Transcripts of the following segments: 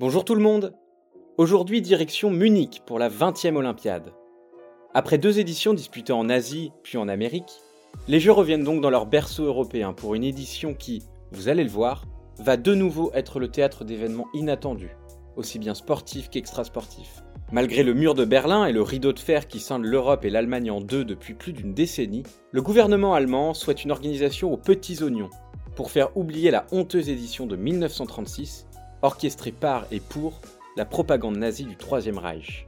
Bonjour tout le monde Aujourd'hui direction Munich pour la 20e Olympiade. Après deux éditions disputées en Asie puis en Amérique, les Jeux reviennent donc dans leur berceau européen pour une édition qui, vous allez le voir, va de nouveau être le théâtre d'événements inattendus, aussi bien sportifs qu'extrasportifs. Malgré le mur de Berlin et le rideau de fer qui scinde l'Europe et l'Allemagne en deux depuis plus d'une décennie, le gouvernement allemand souhaite une organisation aux petits oignons pour faire oublier la honteuse édition de 1936 orchestré par et pour la propagande nazie du Troisième Reich.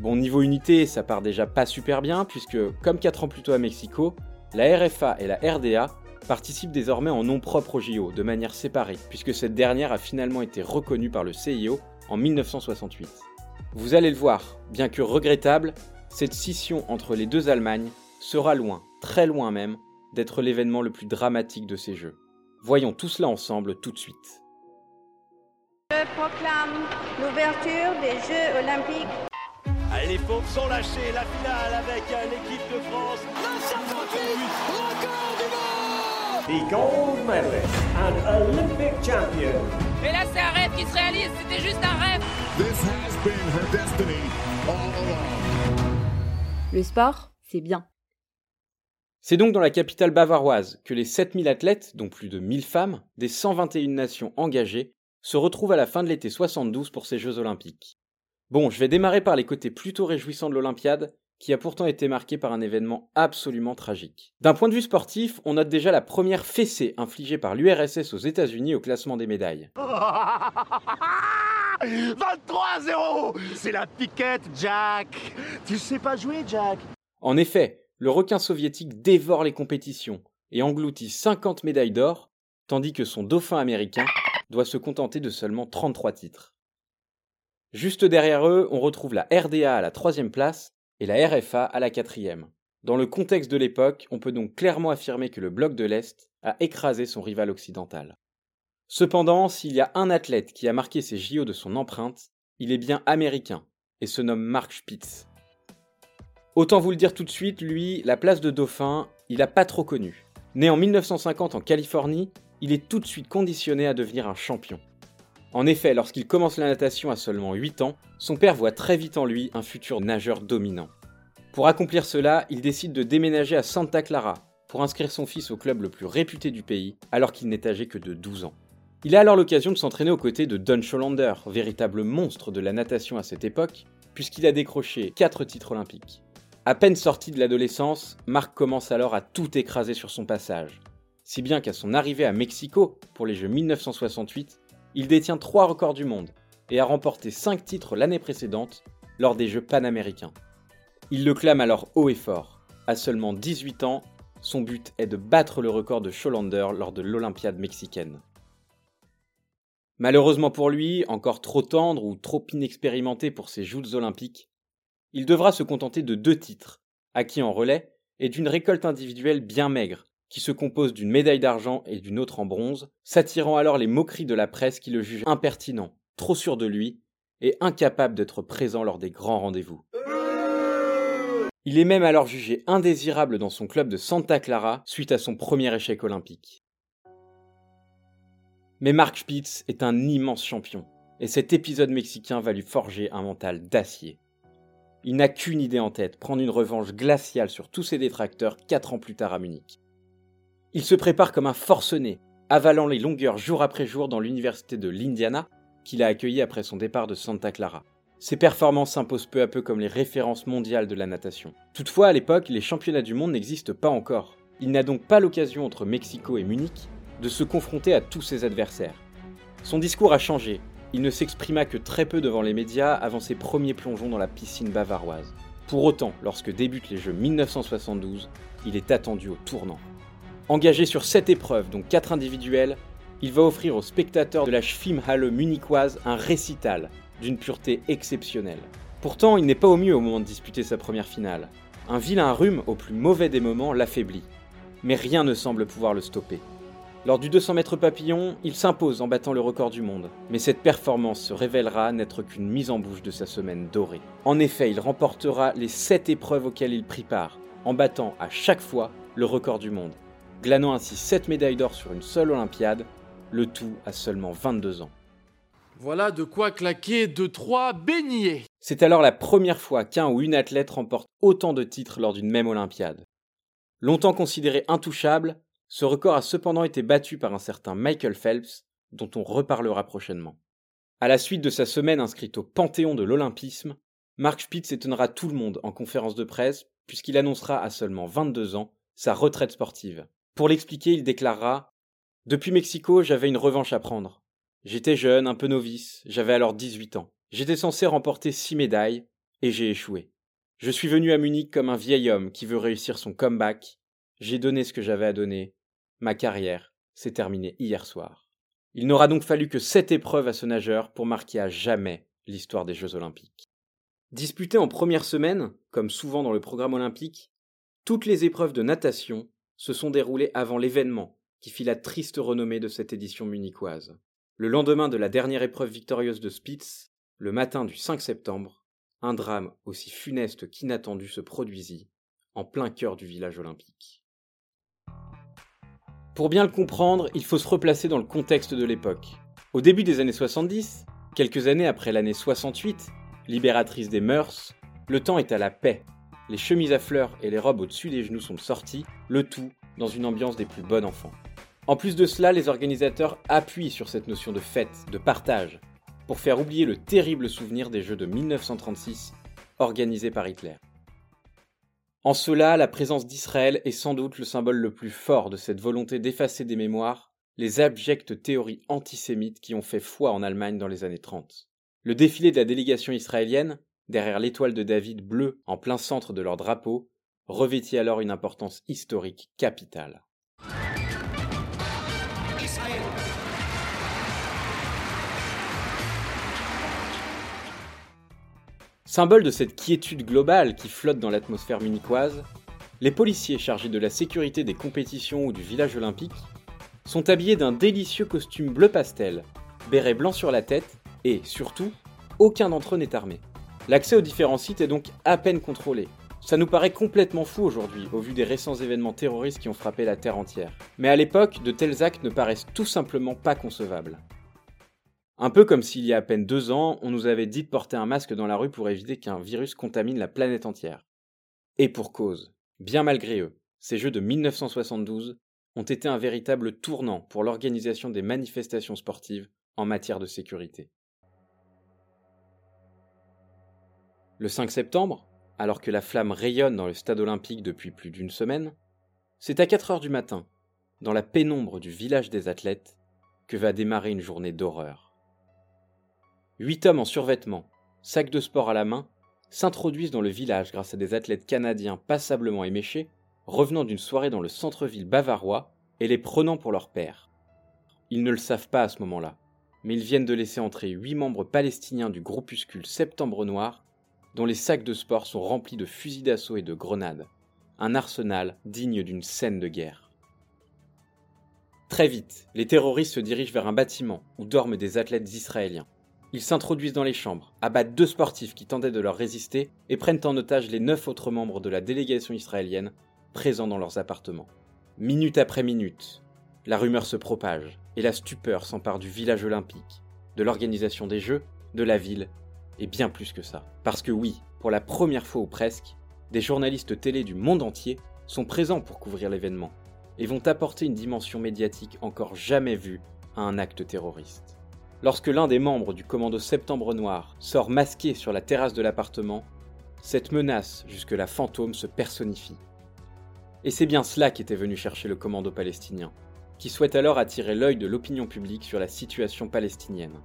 Bon, niveau unité, ça part déjà pas super bien, puisque, comme 4 ans plus tôt à Mexico, la RFA et la RDA participent désormais en nom propre au JO, de manière séparée, puisque cette dernière a finalement été reconnue par le CIO en 1968. Vous allez le voir, bien que regrettable, cette scission entre les deux Allemagnes sera loin, très loin même, d'être l'événement le plus dramatique de ces Jeux. Voyons tout cela ensemble tout de suite. Je proclame l'ouverture des Jeux Olympiques. Allez, les pauvres sont lâchés, la finale avec l'équipe de France. record du monde The gold medalist and Olympic champion. Et là, c'est un rêve qui se réalise, c'était juste un rêve. This has been her destiny all along. Le sport, c'est bien. C'est donc dans la capitale bavaroise que les 7000 athlètes, dont plus de 1000 femmes, des 121 nations engagées, se retrouve à la fin de l'été 72 pour ces Jeux olympiques. Bon, je vais démarrer par les côtés plutôt réjouissants de l'Olympiade, qui a pourtant été marquée par un événement absolument tragique. D'un point de vue sportif, on note déjà la première fessée infligée par l'URSS aux États-Unis au classement des médailles. 23-0 C'est la piquette, Jack Tu sais pas jouer, Jack En effet, le requin soviétique dévore les compétitions et engloutit 50 médailles d'or, tandis que son dauphin américain doit se contenter de seulement 33 titres. Juste derrière eux, on retrouve la RDA à la troisième place et la RFA à la quatrième. Dans le contexte de l'époque, on peut donc clairement affirmer que le bloc de l'Est a écrasé son rival occidental. Cependant, s'il y a un athlète qui a marqué ses JO de son empreinte, il est bien américain, et se nomme Mark Spitz. Autant vous le dire tout de suite, lui, la place de dauphin, il a pas trop connu. Né en 1950 en Californie, il est tout de suite conditionné à devenir un champion. En effet, lorsqu'il commence la natation à seulement 8 ans, son père voit très vite en lui un futur nageur dominant. Pour accomplir cela, il décide de déménager à Santa Clara pour inscrire son fils au club le plus réputé du pays alors qu'il n'est âgé que de 12 ans. Il a alors l'occasion de s'entraîner aux côtés de Don Scholander, véritable monstre de la natation à cette époque, puisqu'il a décroché 4 titres olympiques. À peine sorti de l'adolescence, Marc commence alors à tout écraser sur son passage. Si bien qu'à son arrivée à Mexico pour les Jeux 1968, il détient 3 records du monde et a remporté 5 titres l'année précédente lors des Jeux panaméricains. Il le clame alors haut et fort. À seulement 18 ans, son but est de battre le record de Scholander lors de l'Olympiade mexicaine. Malheureusement pour lui, encore trop tendre ou trop inexpérimenté pour ses joutes olympiques, il devra se contenter de deux titres, acquis en relais, et d'une récolte individuelle bien maigre, qui se compose d'une médaille d'argent et d'une autre en bronze, s'attirant alors les moqueries de la presse qui le juge impertinent, trop sûr de lui, et incapable d'être présent lors des grands rendez-vous. Il est même alors jugé indésirable dans son club de Santa Clara suite à son premier échec olympique. Mais Mark Spitz est un immense champion, et cet épisode mexicain va lui forger un mental d'acier. Il n'a qu'une idée en tête, prendre une revanche glaciale sur tous ses détracteurs 4 ans plus tard à Munich. Il se prépare comme un forcené, avalant les longueurs jour après jour dans l'université de l'Indiana, qu'il a accueilli après son départ de Santa Clara. Ses performances s'imposent peu à peu comme les références mondiales de la natation. Toutefois, à l'époque, les championnats du monde n'existent pas encore. Il n'a donc pas l'occasion entre Mexico et Munich de se confronter à tous ses adversaires. Son discours a changé, il ne s'exprima que très peu devant les médias avant ses premiers plongeons dans la piscine bavaroise. Pour autant, lorsque débutent les Jeux 1972, il est attendu au tournant. Engagé sur 7 épreuves, dont 4 individuelles, il va offrir aux spectateurs de la Schwimmhalle munichoise un récital d'une pureté exceptionnelle. Pourtant, il n'est pas au mieux au moment de disputer sa première finale. Un vilain rhume, au plus mauvais des moments, l'affaiblit. Mais rien ne semble pouvoir le stopper. Lors du 200 mètres papillon, il s'impose en battant le record du monde. Mais cette performance se révélera n'être qu'une mise en bouche de sa semaine dorée. En effet, il remportera les 7 épreuves auxquelles il prit part, en battant à chaque fois le record du monde, glanant ainsi 7 médailles d'or sur une seule Olympiade, le tout à seulement 22 ans. Voilà de quoi claquer deux trois beignets. C'est alors la première fois qu'un ou une athlète remporte autant de titres lors d'une même Olympiade. Longtemps considéré intouchable, ce record a cependant été battu par un certain Michael Phelps, dont on reparlera prochainement. À la suite de sa semaine inscrite au panthéon de l'Olympisme, Mark Spitz étonnera tout le monde en conférence de presse puisqu'il annoncera à seulement 22 ans sa retraite sportive. Pour l'expliquer, il déclarera Depuis Mexico, j'avais une revanche à prendre. J'étais jeune, un peu novice, j'avais alors 18 ans. J'étais censé remporter six médailles, et j'ai échoué. Je suis venu à Munich comme un vieil homme qui veut réussir son comeback. J'ai donné ce que j'avais à donner. Ma carrière s'est terminée hier soir. Il n'aura donc fallu que sept épreuves à ce nageur pour marquer à jamais l'histoire des Jeux olympiques. Disputées en première semaine, comme souvent dans le programme olympique, toutes les épreuves de natation se sont déroulées avant l'événement qui fit la triste renommée de cette édition munichoise. Le lendemain de la dernière épreuve victorieuse de Spitz, le matin du 5 septembre, un drame aussi funeste qu'inattendu se produisit en plein cœur du village olympique. Pour bien le comprendre, il faut se replacer dans le contexte de l'époque. Au début des années 70, quelques années après l'année 68, libératrice des mœurs, le temps est à la paix. Les chemises à fleurs et les robes au-dessus des genoux sont sorties, le tout dans une ambiance des plus bonnes enfants. En plus de cela, les organisateurs appuient sur cette notion de fête, de partage, pour faire oublier le terrible souvenir des Jeux de 1936 organisés par Hitler. En cela, la présence d'Israël est sans doute le symbole le plus fort de cette volonté d'effacer des mémoires les abjectes théories antisémites qui ont fait foi en Allemagne dans les années 30. Le défilé de la délégation israélienne, derrière l'étoile de David bleue en plein centre de leur drapeau, revêtit alors une importance historique capitale. Symbole de cette quiétude globale qui flotte dans l'atmosphère munichoise, les policiers chargés de la sécurité des compétitions ou du village olympique sont habillés d'un délicieux costume bleu pastel, béret blanc sur la tête et, surtout, aucun d'entre eux n'est armé. L'accès aux différents sites est donc à peine contrôlé. Ça nous paraît complètement fou aujourd'hui au vu des récents événements terroristes qui ont frappé la Terre entière. Mais à l'époque, de tels actes ne paraissent tout simplement pas concevables. Un peu comme s'il y a à peine deux ans, on nous avait dit de porter un masque dans la rue pour éviter qu'un virus contamine la planète entière. Et pour cause, bien malgré eux, ces Jeux de 1972 ont été un véritable tournant pour l'organisation des manifestations sportives en matière de sécurité. Le 5 septembre, alors que la flamme rayonne dans le stade olympique depuis plus d'une semaine, c'est à 4 heures du matin, dans la pénombre du village des athlètes, que va démarrer une journée d'horreur. Huit hommes en survêtement, sacs de sport à la main, s'introduisent dans le village grâce à des athlètes canadiens passablement éméchés, revenant d'une soirée dans le centre-ville bavarois et les prenant pour leur père. Ils ne le savent pas à ce moment-là, mais ils viennent de laisser entrer huit membres palestiniens du groupuscule Septembre Noir, dont les sacs de sport sont remplis de fusils d'assaut et de grenades, un arsenal digne d'une scène de guerre. Très vite, les terroristes se dirigent vers un bâtiment où dorment des athlètes israéliens. Ils s'introduisent dans les chambres, abattent deux sportifs qui tentaient de leur résister et prennent en otage les neuf autres membres de la délégation israélienne présents dans leurs appartements. Minute après minute, la rumeur se propage et la stupeur s'empare du village olympique, de l'organisation des Jeux, de la ville et bien plus que ça. Parce que oui, pour la première fois ou presque, des journalistes télé du monde entier sont présents pour couvrir l'événement et vont apporter une dimension médiatique encore jamais vue à un acte terroriste. Lorsque l'un des membres du commando Septembre Noir sort masqué sur la terrasse de l'appartement, cette menace jusque-là fantôme se personnifie. Et c'est bien cela qu'était venu chercher le commando palestinien, qui souhaite alors attirer l'œil de l'opinion publique sur la situation palestinienne.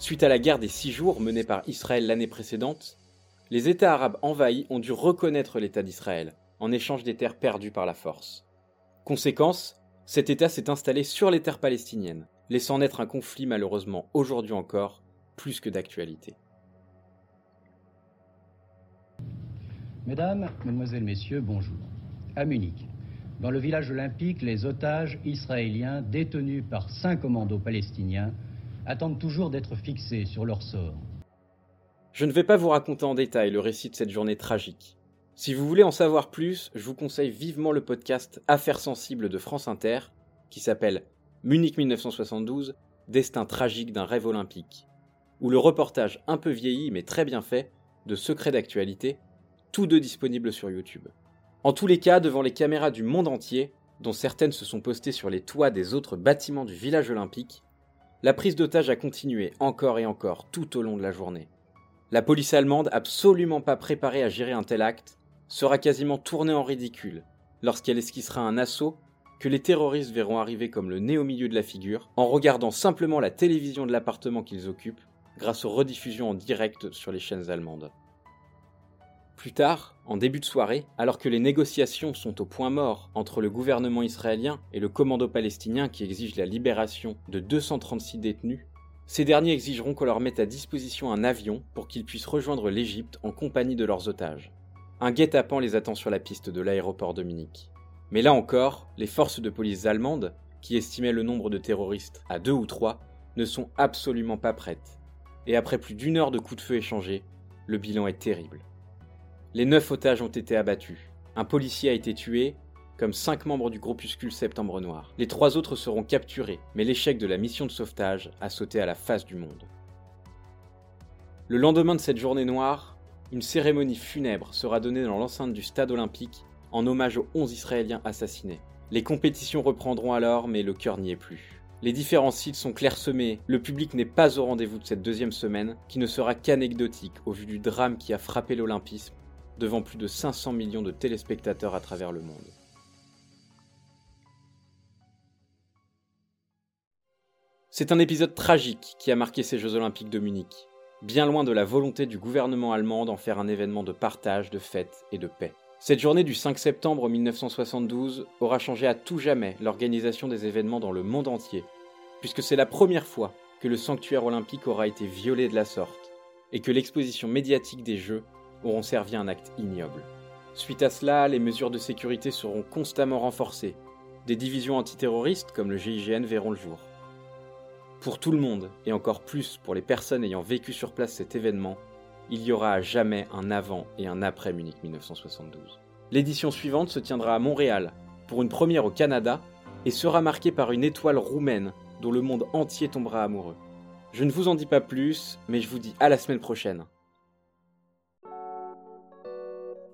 Suite à la guerre des six jours menée par Israël l'année précédente, les États arabes envahis ont dû reconnaître l'État d'Israël en échange des terres perdues par la force. Conséquence, cet État s'est installé sur les terres palestiniennes, laissant naître un conflit malheureusement aujourd'hui encore plus que d'actualité. Mesdames, Mesdemoiselles, Messieurs, bonjour. À Munich, dans le village olympique, les otages israéliens détenus par cinq commandos palestiniens attendent toujours d'être fixés sur leur sort. Je ne vais pas vous raconter en détail le récit de cette journée tragique. Si vous voulez en savoir plus, je vous conseille vivement le podcast Affaires sensibles de France Inter, qui s'appelle Munich 1972 Destin tragique d'un rêve olympique, ou le reportage un peu vieilli mais très bien fait de Secrets d'actualité, tous deux disponibles sur YouTube. En tous les cas, devant les caméras du monde entier, dont certaines se sont postées sur les toits des autres bâtiments du village olympique, la prise d'otage a continué encore et encore tout au long de la journée. La police allemande, absolument pas préparée à gérer un tel acte, sera quasiment tournée en ridicule lorsqu'elle esquissera un assaut que les terroristes verront arriver comme le nez au milieu de la figure en regardant simplement la télévision de l'appartement qu'ils occupent grâce aux rediffusions en direct sur les chaînes allemandes. Plus tard, en début de soirée, alors que les négociations sont au point mort entre le gouvernement israélien et le commando palestinien qui exige la libération de 236 détenus, ces derniers exigeront qu'on leur mette à disposition un avion pour qu'ils puissent rejoindre l'Égypte en compagnie de leurs otages. Un guet-apens les attend sur la piste de l'aéroport de Munich. Mais là encore, les forces de police allemandes, qui estimaient le nombre de terroristes à deux ou trois, ne sont absolument pas prêtes. Et après plus d'une heure de coups de feu échangés, le bilan est terrible. Les neuf otages ont été abattus. Un policier a été tué, comme cinq membres du groupuscule Septembre Noir. Les trois autres seront capturés, mais l'échec de la mission de sauvetage a sauté à la face du monde. Le lendemain de cette journée noire, une cérémonie funèbre sera donnée dans l'enceinte du stade olympique en hommage aux 11 Israéliens assassinés. Les compétitions reprendront alors, mais le cœur n'y est plus. Les différents sites sont clairsemés, le public n'est pas au rendez-vous de cette deuxième semaine, qui ne sera qu'anecdotique au vu du drame qui a frappé l'Olympisme devant plus de 500 millions de téléspectateurs à travers le monde. C'est un épisode tragique qui a marqué ces Jeux olympiques de Munich, bien loin de la volonté du gouvernement allemand d'en faire un événement de partage, de fête et de paix. Cette journée du 5 septembre 1972 aura changé à tout jamais l'organisation des événements dans le monde entier, puisque c'est la première fois que le sanctuaire olympique aura été violé de la sorte, et que l'exposition médiatique des Jeux auront servi un acte ignoble. Suite à cela, les mesures de sécurité seront constamment renforcées. Des divisions antiterroristes comme le GIGN verront le jour. Pour tout le monde, et encore plus pour les personnes ayant vécu sur place cet événement, il y aura à jamais un avant et un après Munich 1972. L'édition suivante se tiendra à Montréal, pour une première au Canada, et sera marquée par une étoile roumaine dont le monde entier tombera amoureux. Je ne vous en dis pas plus, mais je vous dis à la semaine prochaine.